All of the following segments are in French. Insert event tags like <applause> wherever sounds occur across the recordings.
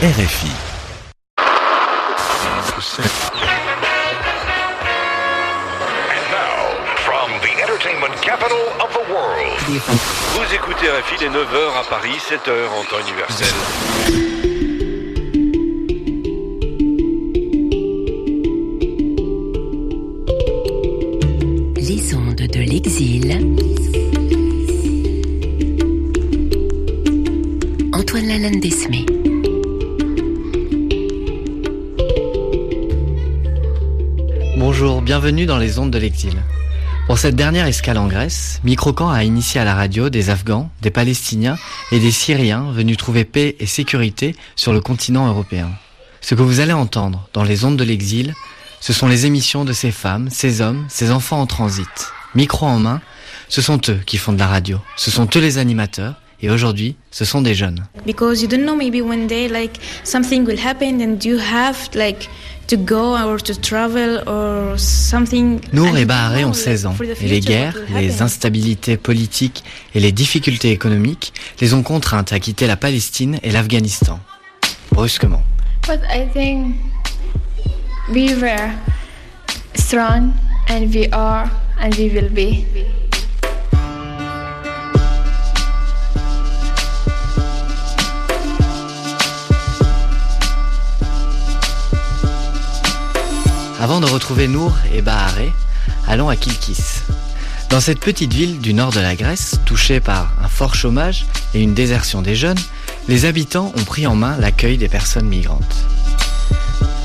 RFI. Vous écoutez RFI les 9h à Paris, 7h en temps universel. Les ondes de l'exil. Antoine Lalanne Desmé. Bonjour, bienvenue dans les ondes de l'exil. Pour cette dernière escale en Grèce, Microcan a initié à la radio des Afghans, des Palestiniens et des Syriens venus trouver paix et sécurité sur le continent européen. Ce que vous allez entendre dans les ondes de l'exil, ce sont les émissions de ces femmes, ces hommes, ces enfants en transit. Micro en main, ce sont eux qui font de la radio, ce sont eux les animateurs, et aujourd'hui, ce sont des jeunes. because you don't know maybe one day like something will happen and you have like to go or to travel or something Nour and et Baharé ont like, 16 ans et les guerres, les instabilités politiques et les difficultés économiques les ont contraintes à quitter la Palestine et l'Afghanistan. Brusquement. But I think we were strong and we are and we will be. Avant de retrouver Nour et Baharé, allons à Kilkis. Dans cette petite ville du nord de la Grèce, touchée par un fort chômage et une désertion des jeunes, les habitants ont pris en main l'accueil des personnes migrantes.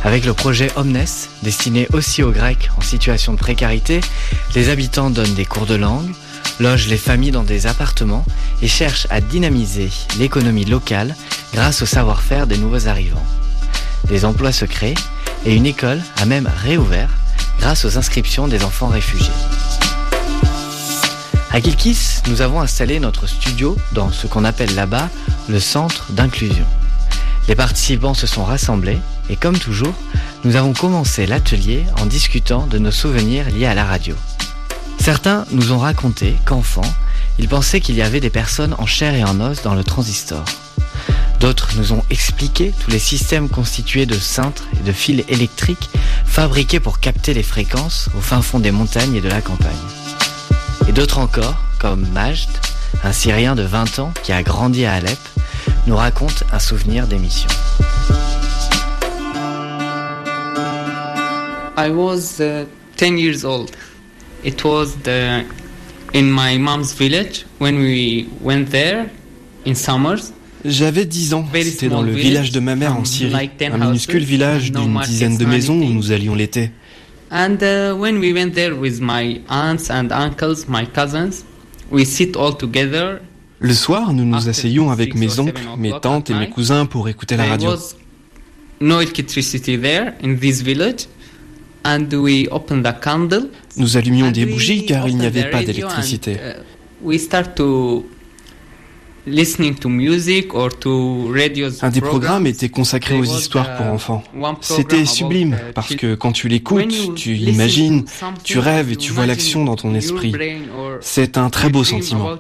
Avec le projet Omnes, destiné aussi aux Grecs en situation de précarité, les habitants donnent des cours de langue, logent les familles dans des appartements et cherchent à dynamiser l'économie locale grâce au savoir-faire des nouveaux arrivants. Des emplois se créent et une école a même réouvert grâce aux inscriptions des enfants réfugiés. À Kilkis, nous avons installé notre studio dans ce qu'on appelle là-bas le centre d'inclusion. Les participants se sont rassemblés et comme toujours, nous avons commencé l'atelier en discutant de nos souvenirs liés à la radio. Certains nous ont raconté qu'enfants, ils pensaient qu'il y avait des personnes en chair et en os dans le transistor. D'autres nous ont expliqué tous les systèmes constitués de cintres et de fils électriques fabriqués pour capter les fréquences au fin fond des montagnes et de la campagne. Et d'autres encore, comme Majd, un Syrien de 20 ans qui a grandi à Alep, nous raconte un souvenir d'émission. I was uh, 10 years old. It was the, in my mom's village when we went there in summers. J'avais 10 ans. C'était dans le village, de ma mère en Syrie. like 10 Un minuscule village d'une dizaine de maisons où nous allions l'été. And uh, when we went there with my aunts and uncles, my cousins, we sit all together. Le soir, nous nous asseyions avec mes oncles, mes tantes et mes cousins pour écouter la radio. was no electricity there in this village. And we opened the candle. Nous allumions des bougies car il n'y avait pas d'électricité. uh, we start to listening to music or to radios Un des programmes était consacré aux histoires pour uh, enfants. one program C'était sublime uh, parce que quand tu l'écoutes, tu imagines, tu rêves et tu vois l'action dans ton esprit. C'est un très beau sentiment.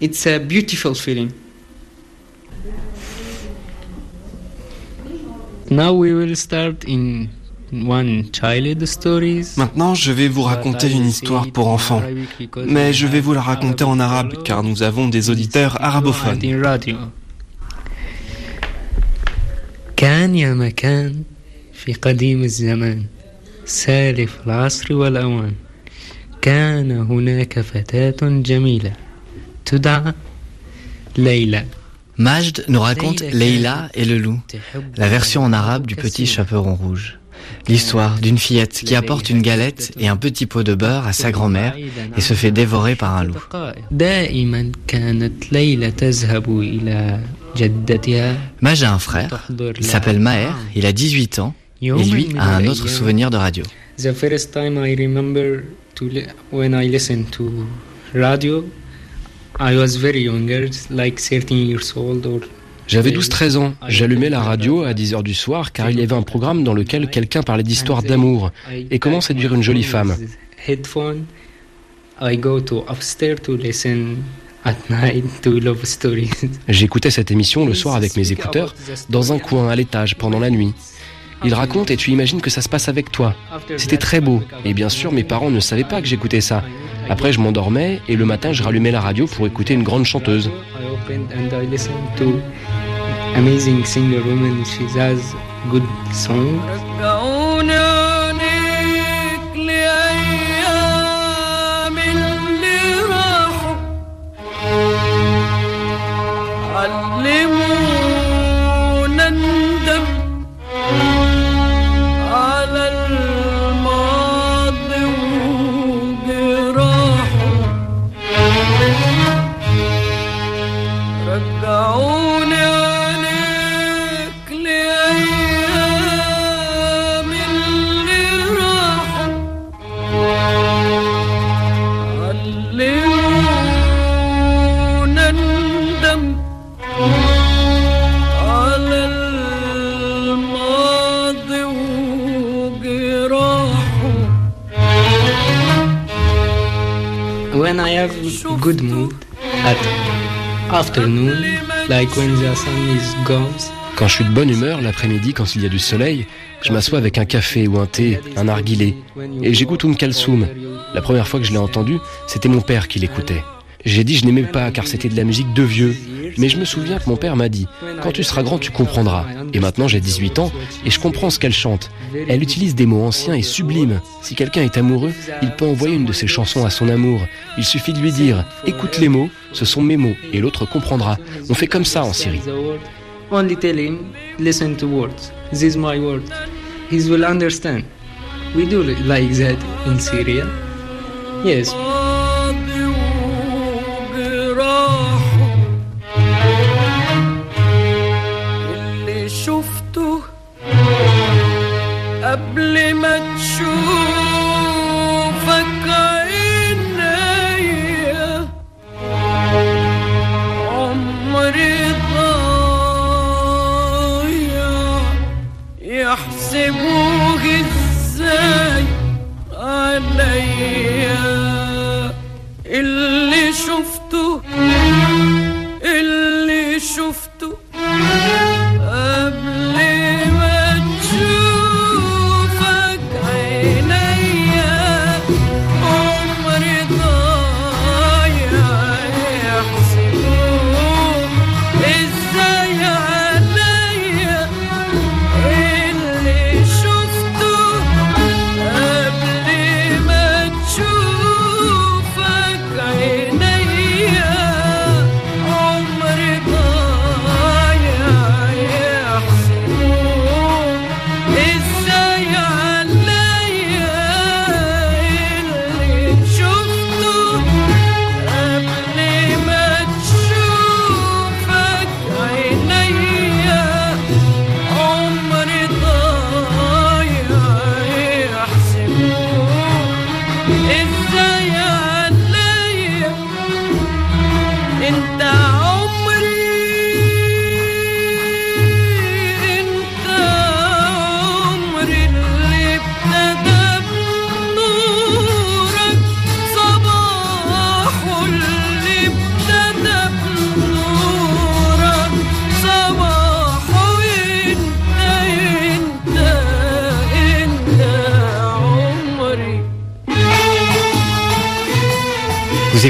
it's a beautiful feeling. Now we will start in. Maintenant, je vais vous raconter une histoire pour enfants. Mais je vais vous la raconter en arabe car nous avons des auditeurs arabophones. in radio. كان يا مكان في قديم الزمان سالف العصر والأوان كان هناك فتاة جميلة تدعى ليلى Majd nous raconte Leila et le loup, la version en arabe du petit chaperon rouge. L'histoire d'une fillette qui apporte une galette et un petit pot de beurre à sa grand-mère et se fait dévorer par un loup. Moi j'ai un frère, il s'appelle Maher, il a 18 ans et lui a un autre souvenir de radio. The first time I remember when I listened to radio, I was very younger, like 13 years old or j'avais 12-13 ans. J'allumais la radio à 10h du soir car il y avait un programme dans lequel quelqu'un parlait d'histoire d'amour et comment séduire une jolie femme. J'écoutais cette émission le soir avec mes écouteurs, dans un coin à l'étage pendant la nuit. Il raconte et tu imagines que ça se passe avec toi. C'était très beau. Et bien sûr, mes parents ne savaient pas que j'écoutais ça. Après, je m'endormais et le matin, je rallumais la radio pour écouter une grande chanteuse. Amazing singer woman, she has good songs. Good mood at afternoon, like when the sun is gone. Quand je suis de bonne humeur l'après-midi, quand il y a du soleil, je m'assois avec un café ou un thé, un narguilé, et j'écoute Um Kalsoum. La première fois que je l'ai entendu, c'était mon père qui l'écoutait. J'ai dit je n'aimais pas car c'était de la musique de vieux, mais je me souviens que mon père m'a dit quand tu seras grand tu comprendras. Et maintenant j'ai 18 ans et je comprends ce qu'elle chante. Elle utilise des mots anciens et sublimes. Si quelqu'un est amoureux, il peut envoyer une de ses chansons à son amour. Il suffit de lui dire écoute les mots, ce sont mes mots et l'autre comprendra. On fait comme ça en Syrie. He will understand. We do like that in Syria. se mueve.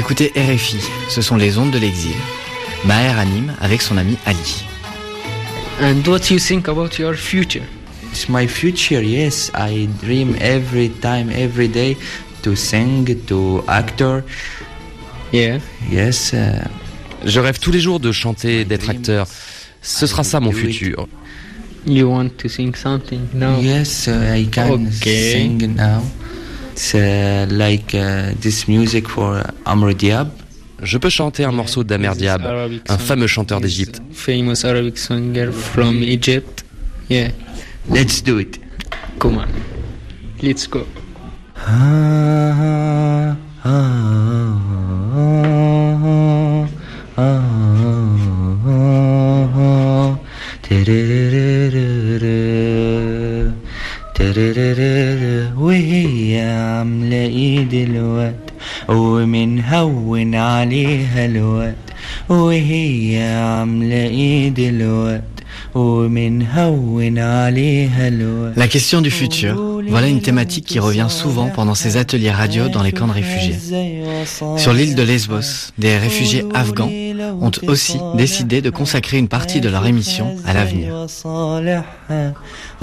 Écoutez RFI, ce sont les ondes de l'exil. Maher anime avec son ami Ali. And what you think about your future? It's my future, yes. I dream every time, every day to sing, to actor. Yeah. Yes. uh, Je rêve tous les jours de chanter, d'être acteur. Ce sera ça mon futur. You want to sing something now? Yes, uh, I can Okay. sing now. It's uh, like uh, this music for Amr Diab. Je peux chanter un morceau d'Amer Diab, Arabic un song. fameux chanteur d'Égypte. Famous Arabic singer from Egypt. Yeah. Let's do it. Come on. Let's go. وهي عاملة ايد الواد ومنهون عليها الواد وهي عاملة ايه دلوقت ومنهون عليها الوقت La question du futur, voilà une thématique qui revient souvent pendant ces ateliers radio dans les camps de réfugiés. Sur l'île de Lesbos, des réfugiés afghans ont aussi décidé de consacrer une partie de leur émission à l'avenir. وصالحها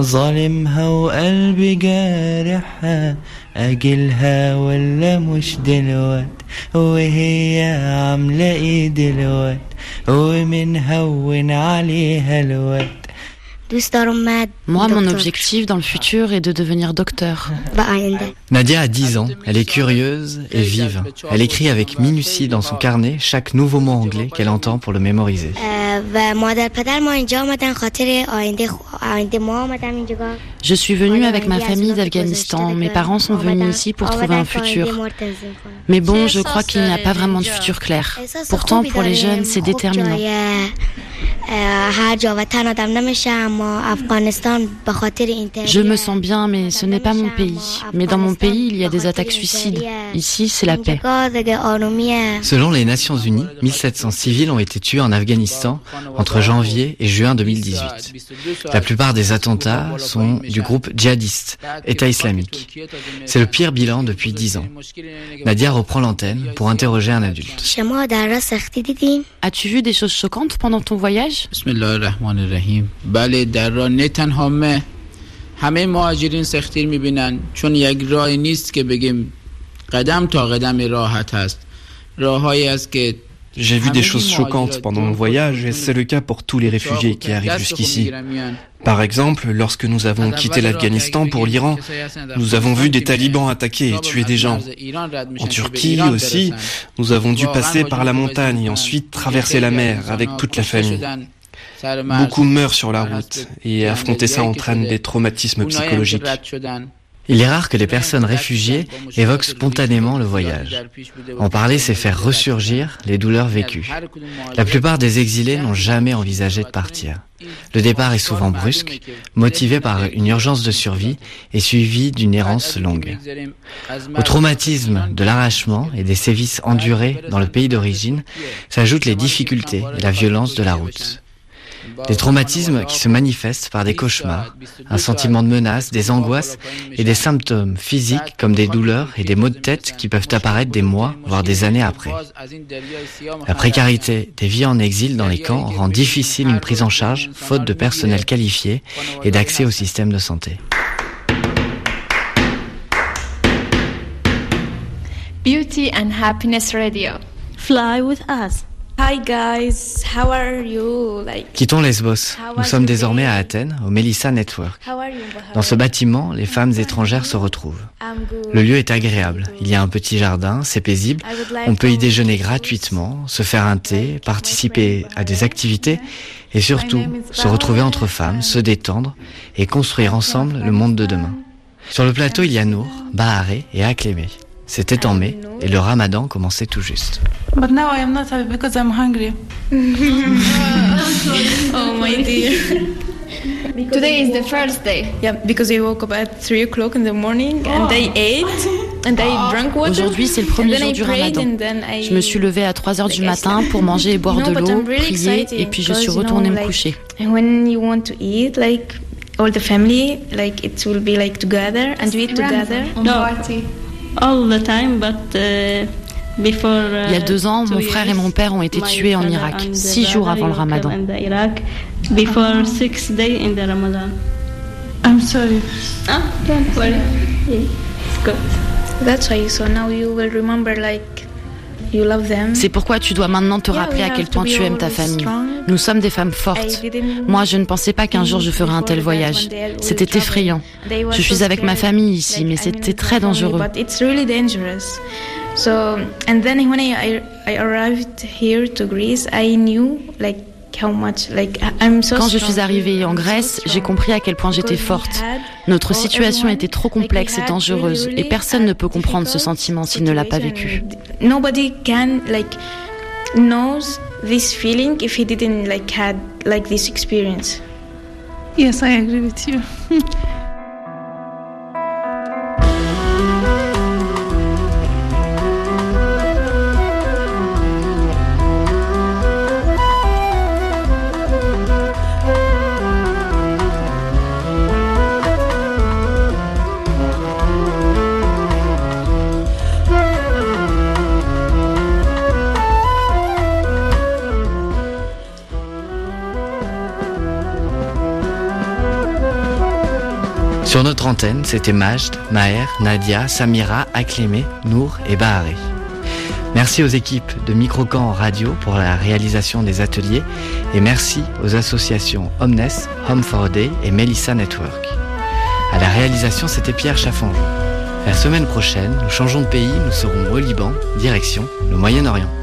ظالمها وقلبي جارحها أجلها ولا مش دلوقت وهي عاملة ايه دلوقت ومنهون عليها الوقت Moi, mon objectif dans le futur est de devenir docteur. Nadia a 10 ans, elle est curieuse et vive. Elle écrit avec minutie dans son carnet chaque nouveau mot anglais qu'elle entend pour le mémoriser. Je suis venue avec ma famille d'Afghanistan. Mes parents sont venus ici pour trouver un futur. Mais bon, je crois qu'il n'y a pas vraiment de futur clair. Pourtant, pour les jeunes, c'est déterminant. Je me sens bien, mais ce n'est pas mon pays. Mais dans mon pays, il y a des attaques suicides. Ici, c'est la paix. Selon les Nations Unies, 1700 civils ont été tués en Afghanistan entre janvier et juin 2018. La plupart des attentats sont du groupe djihadiste, État islamique. C'est le pire bilan depuis 10 ans. Nadia reprend l'antenne pour interroger un adulte. As-tu vu des choses choquantes pendant ton voyage بسم الله الرحمن الرحیم بله در راه نه تنها مه همه مهاجرین سختی میبینن چون یک راه نیست که بگیم قدم تا قدم راحت هست راههایی است که j'ai vu des choses choquantes pendant mon voyage et c'est le cas pour tous les réfugiés qui arrivent jusqu'ici. Par exemple, lorsque nous avons quitté l'Afghanistan pour l'Iran, nous avons vu des talibans attaquer et tuer des gens. En Turquie aussi, nous avons dû passer par la montagne et ensuite traverser la mer avec toute la famille. Beaucoup meurent sur la route et affronter ça entraîne des traumatismes psychologiques. Il est rare que les personnes réfugiées évoquent spontanément le voyage. En parler, c'est faire ressurgir les douleurs vécues. La plupart des exilés n'ont jamais envisagé de partir. Le départ est souvent brusque, motivé par une urgence de survie et suivi d'une errance longue. Au traumatisme de l'arrachement et des sévices endurés dans le pays d'origine s'ajoutent les difficultés et la violence de la route. Des traumatismes qui se manifestent par des cauchemars, un sentiment de menace, des angoisses et des symptômes physiques comme des douleurs et des maux de tête qui peuvent apparaître des mois, voire des années après. La précarité des vies en exil dans les camps rend difficile une prise en charge, faute de personnel qualifié et d'accès au système de santé. Beauty and Happiness Radio. Fly with us. Hi guys, how are you? Like, Quittons Lesbos. Nous sommes désormais à Athènes, au Melissa Network. how are you? Dans ce bâtiment, les femmes étrangères se retrouvent. Le lieu est agréable. Il y a un petit jardin, c'est paisible. On peut y déjeuner gratuitement, se faire un thé, participer à des activités et surtout se retrouver entre femmes, se détendre et construire ensemble le monde de demain. Sur le plateau, il y a Nour, Baharé et Aklémé. C'était en mai et le ramadan commençait tout juste. But now I am not happy because I'm hungry. <laughs> oh my dear. Today is the first day. Yeah, because I woke up at 3 o'clock in the morning and I ate and I drank water. Aujourd'hui, c'est le and premier jour du ramadan. Je me suis levée à 3 heures du matin pour manger et boire No, de l'eau, prier et puis je suis you retournée me coucher. And when you want to eat, like all the family, like it will be like together and we eat together. all the time, but uh, before. Il y a deux ans, mon frère et mon père ont été tués en Irak, six jours avant le ramadan. In the Iraq, before six days in the Ramadan. I'm sorry. Ah, don't worry. It's good. That's why. So now you will remember, like you. C'est pourquoi tu dois maintenant te rappeler à quel point tu aimes ta famille. Nous sommes des femmes fortes. Moi, je ne pensais pas qu'un jour je ferais un tel voyage. C'était effrayant. Je suis avec ma famille ici, mais c'était très dangereux. But it's really dangerous. So, and then when I, I arrived here to Greece, I knew like how much like I- I'm so Quand je suis arrivée en Grèce, j'ai compris à quel point j'étais forte. Notre situation était trop complexe et dangereuse, et personne ne peut comprendre ce sentiment s'il ne l'a pas vécu. Nobody can like knows this feeling if he didn't like had like this experience. Yes, I agree with you. <laughs> Sur notre antenne, c'était Majd, Maher, Nadia, Samira, Aklimé, Nour et Baharé. Merci aux équipes de Microcan Radio pour la réalisation des ateliers et merci aux associations Omnes, Home for a Day et Melissa Network. À la réalisation, c'était Pierre Chaffanjon. La semaine prochaine, nous changeons de pays, nous serons au Liban, direction le Moyen-Orient.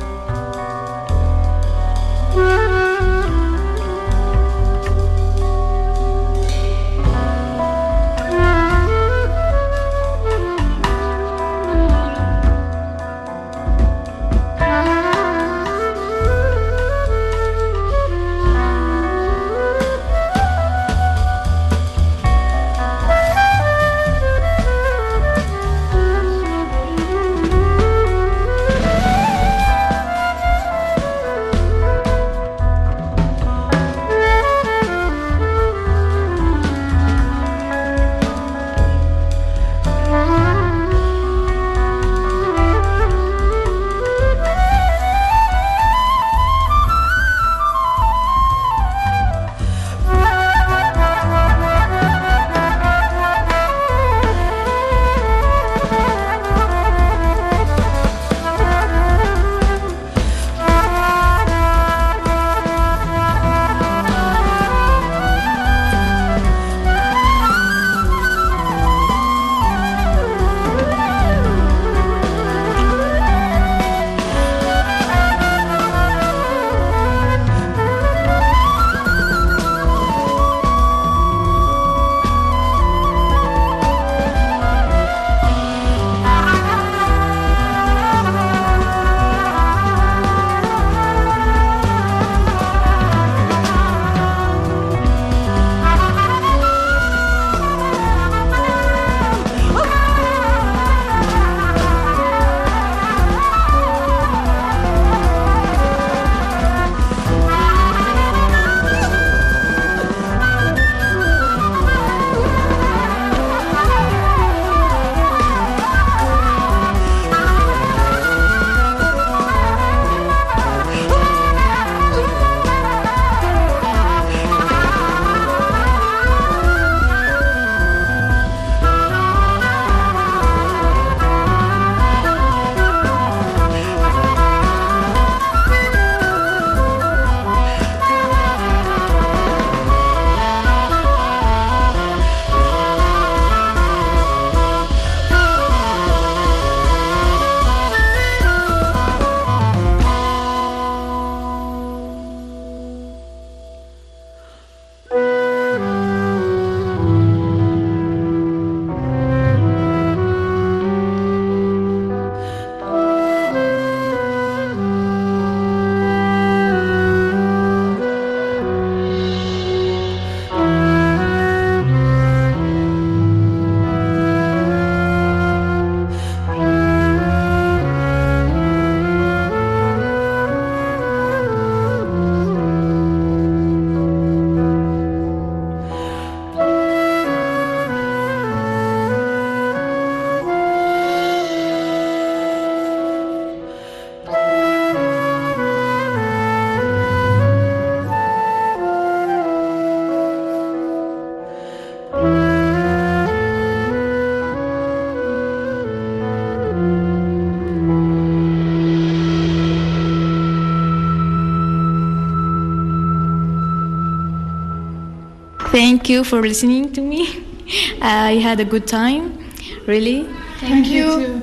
thank you for listening to me. <laughs> I had a good time, really. Thank, thank you. you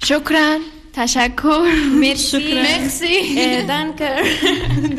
Shukran. Tashakkur. <laughs> Merci. Merci. Danke. <laughs>